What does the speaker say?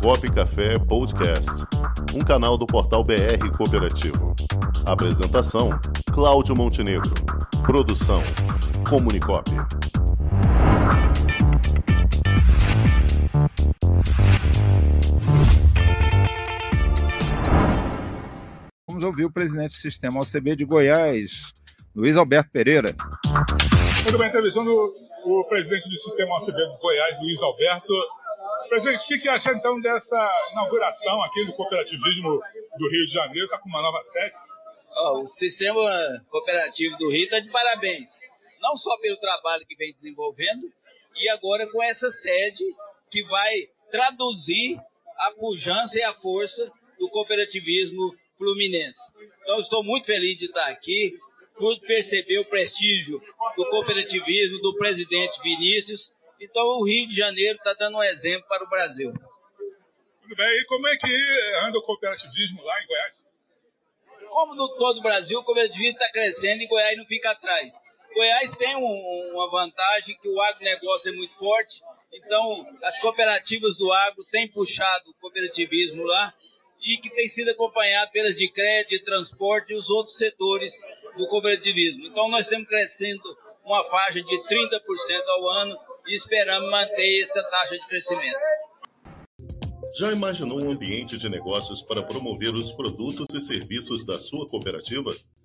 Cop Café Podcast, um canal do portal BR Cooperativo. Apresentação: Cláudio Montenegro. Produção: Comunicop. Vamos ouvir o presidente do sistema OCB de Goiás, Luiz Alberto Pereira. Muito bem, entrevistando o presidente do sistema OCB de Goiás, Luiz Alberto. Presidente, o que, que acha então dessa inauguração aqui do cooperativismo do Rio de Janeiro? Está com uma nova sede? Oh, o sistema cooperativo do Rio está de parabéns. Não só pelo trabalho que vem desenvolvendo, e agora com essa sede que vai traduzir a pujança e a força do cooperativismo fluminense. Então, estou muito feliz de estar aqui, por perceber o prestígio do cooperativismo do presidente Vinícius. Então, o Rio de Janeiro está dando um exemplo para o Brasil. Muito bem, e como é que anda o cooperativismo lá em Goiás? Como no todo o Brasil, o cooperativismo está crescendo e Goiás não fica atrás. Goiás tem um, uma vantagem que o agronegócio é muito forte, então as cooperativas do agro têm puxado o cooperativismo lá e que tem sido acompanhado pelas de crédito, de transporte e os outros setores do cooperativismo. Então nós estamos crescendo uma faixa de 30% ao ano e esperamos manter essa taxa de crescimento. Já imaginou um ambiente de negócios para promover os produtos e serviços da sua cooperativa?